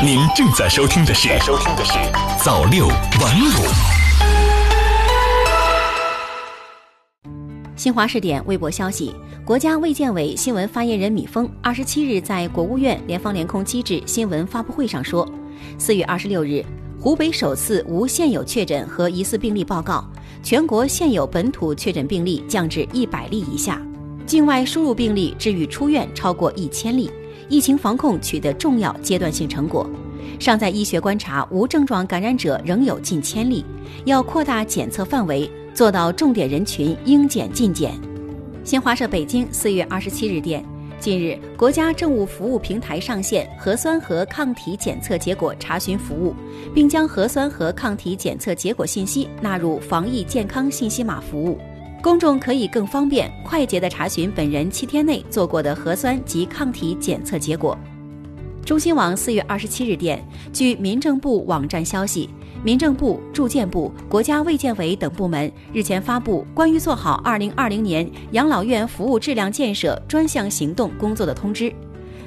您正在收听的是《收听的是早六晚五》。新华视点微博消息：国家卫健委新闻发言人米峰二十七日在国务院联防联控机制新闻发布会上说，四月二十六日，湖北首次无现有确诊和疑似病例报告，全国现有本土确诊病例降至一百例以下，境外输入病例治愈出院超过一千例。疫情防控取得重要阶段性成果，尚在医学观察无症状感染者仍有近千例，要扩大检测范围，做到重点人群应检尽检。新华社北京四月二十七日电，近日国家政务服务平台上线核酸和抗体检测结果查询服务，并将核酸和抗体检测结果信息纳入防疫健康信息码服务。公众可以更方便、快捷地查询本人七天内做过的核酸及抗体检测结果。中新网四月二十七日电，据民政部网站消息，民政部、住建部、国家卫健委等部门日前发布关于做好二零二零年养老院服务质量建设专项行动工作的通知。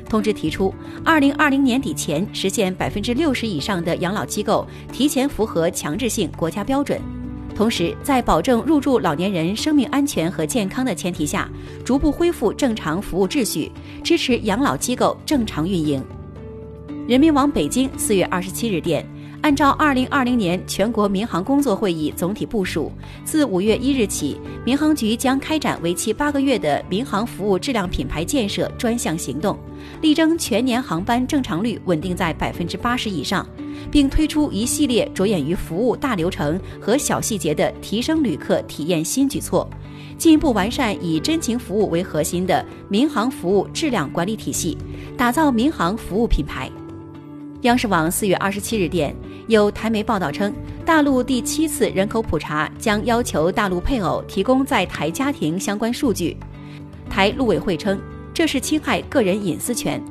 通知提出，二零二零年底前实现百分之六十以上的养老机构提前符合强制性国家标准。同时，在保证入住老年人生命安全和健康的前提下，逐步恢复正常服务秩序，支持养老机构正常运营。人民网北京四月二十七日电，按照二零二零年全国民航工作会议总体部署，自五月一日起，民航局将开展为期八个月的民航服务质量品牌建设专项行动，力争全年航班正常率稳定在百分之八十以上。并推出一系列着眼于服务大流程和小细节的提升旅客体验新举措，进一步完善以真情服务为核心的民航服务质量管理体系，打造民航服务品牌。央视网四月二十七日电，有台媒报道称，大陆第七次人口普查将要求大陆配偶提供在台家庭相关数据。台陆委会称，这是侵害个人隐私权。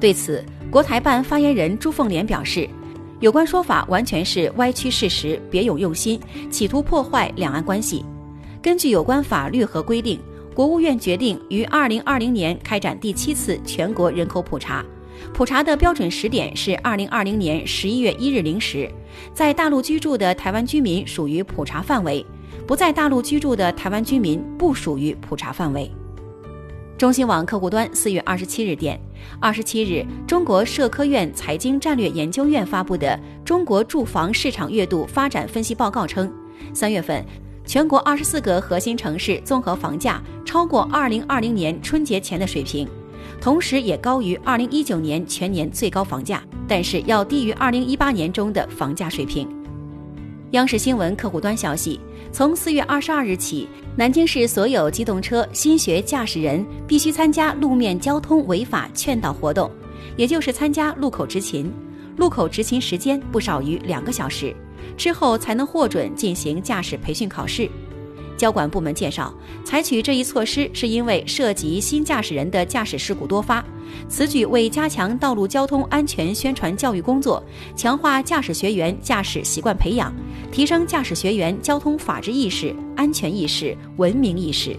对此，国台办发言人朱凤莲表示。有关说法完全是歪曲事实、别有用心，企图破坏两岸关系。根据有关法律和规定，国务院决定于二零二零年开展第七次全国人口普查，普查的标准时点是二零二零年十一月一日零时。在大陆居住的台湾居民属于普查范围，不在大陆居住的台湾居民不属于普查范围。中新网客户端四月二十七日电，二十七日，中国社科院财经战略研究院发布的《中国住房市场月度发展分析报告》称，三月份，全国二十四个核心城市综合房价超过二零二零年春节前的水平，同时也高于二零一九年全年最高房价，但是要低于二零一八年中的房价水平。央视新闻客户端消息，从四月二十二日起，南京市所有机动车新学驾驶人必须参加路面交通违法劝导活动，也就是参加路口执勤。路口执勤时间不少于两个小时，之后才能获准进行驾驶培训考试。交管部门介绍，采取这一措施是因为涉及新驾驶人的驾驶事故多发，此举为加强道路交通安全宣传教育工作，强化驾驶学员驾驶习惯培养，提升驾驶学员交通法治意识、安全意识、文明意识。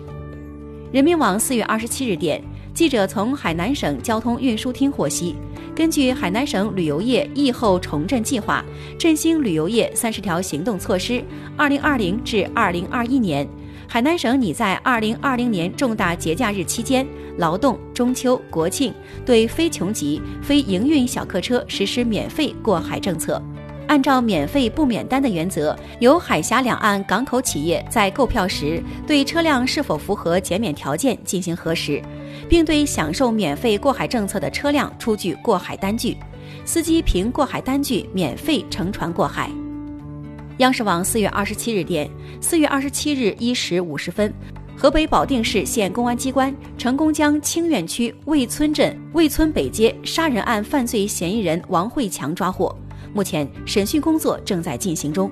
人民网四月二十七日电，记者从海南省交通运输厅获悉，根据海南省旅游业疫后重振计划振兴旅游业三十条行动措施，二零二零至二零二一年。海南省拟在二零二零年重大节假日期间，劳动、中秋、国庆对非穷急、非营运小客车实施免费过海政策。按照免费不免单的原则，由海峡两岸港口企业在购票时对车辆是否符合减免条件进行核实，并对享受免费过海政策的车辆出具过海单据，司机凭过海单据免费乘船过海。央视网四月二十七日电，四月二十七日一时五十分，河北保定市县公安机关成功将清苑区魏村镇魏村北街杀人案犯罪嫌疑人王慧强抓获，目前审讯工作正在进行中。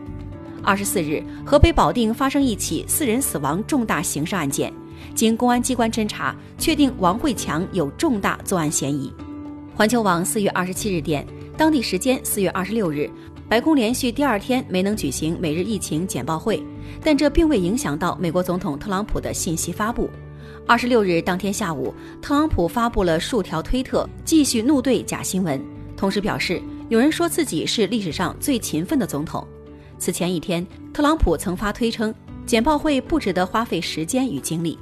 二十四日，河北保定发生一起四人死亡重大刑事案件，经公安机关侦查，确定王慧强有重大作案嫌疑。环球网四月二十七日电，当地时间四月二十六日。白宫连续第二天没能举行每日疫情简报会，但这并未影响到美国总统特朗普的信息发布。二十六日当天下午，特朗普发布了数条推特，继续怒对假新闻，同时表示有人说自己是历史上最勤奋的总统。此前一天，特朗普曾发推称，简报会不值得花费时间与精力。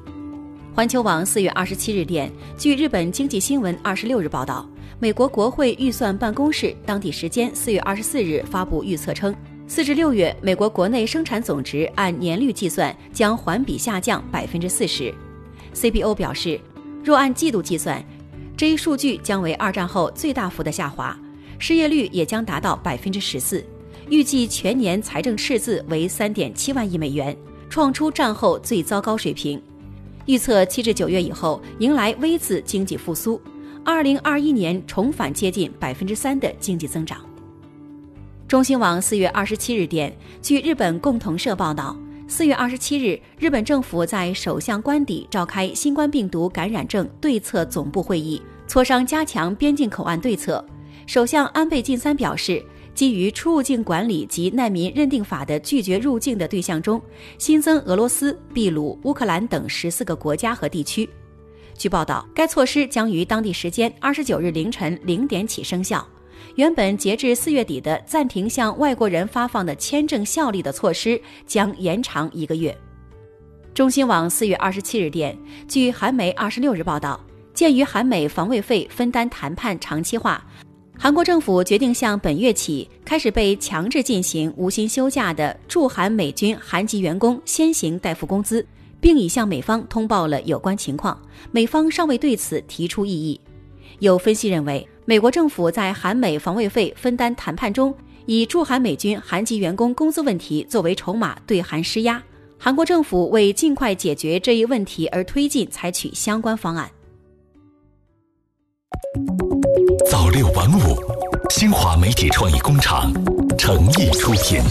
环球网四月二十七日电，据日本经济新闻二十六日报道，美国国会预算办公室当地时间四月二十四日发布预测称，四至六月美国国内生产总值按年率计算将环比下降百分之四十。CBO 表示，若按季度计算，这一数据将为二战后最大幅的下滑，失业率也将达到百分之十四。预计全年财政赤字为三点七万亿美元，创出战后最糟糕水平。预测七至九月以后迎来 V 字经济复苏，二零二一年重返接近百分之三的经济增长。中新网四月二十七日电，据日本共同社报道，四月二十七日，日本政府在首相官邸召开新冠病毒感染症对策总部会议，磋商加强边境口岸对策。首相安倍晋三表示。基于出入境管理及难民认定法的拒绝入境的对象中，新增俄罗斯、秘鲁、乌克兰等十四个国家和地区。据报道，该措施将于当地时间二十九日凌晨零点起生效。原本截至四月底的暂停向外国人发放的签证效力的措施将延长一个月。中新网四月二十七日电，据韩媒二十六日报道，鉴于韩美防卫费分担谈判长期化。韩国政府决定向本月起开始被强制进行无薪休假的驻韩美军韩籍员工先行代付工资，并已向美方通报了有关情况。美方尚未对此提出异议。有分析认为，美国政府在韩美防卫费分担谈判中，以驻韩美军韩籍员工工资问题作为筹码对韩施压。韩国政府为尽快解决这一问题而推进采取相关方案。六晚五，新华媒体创意工厂诚意出品。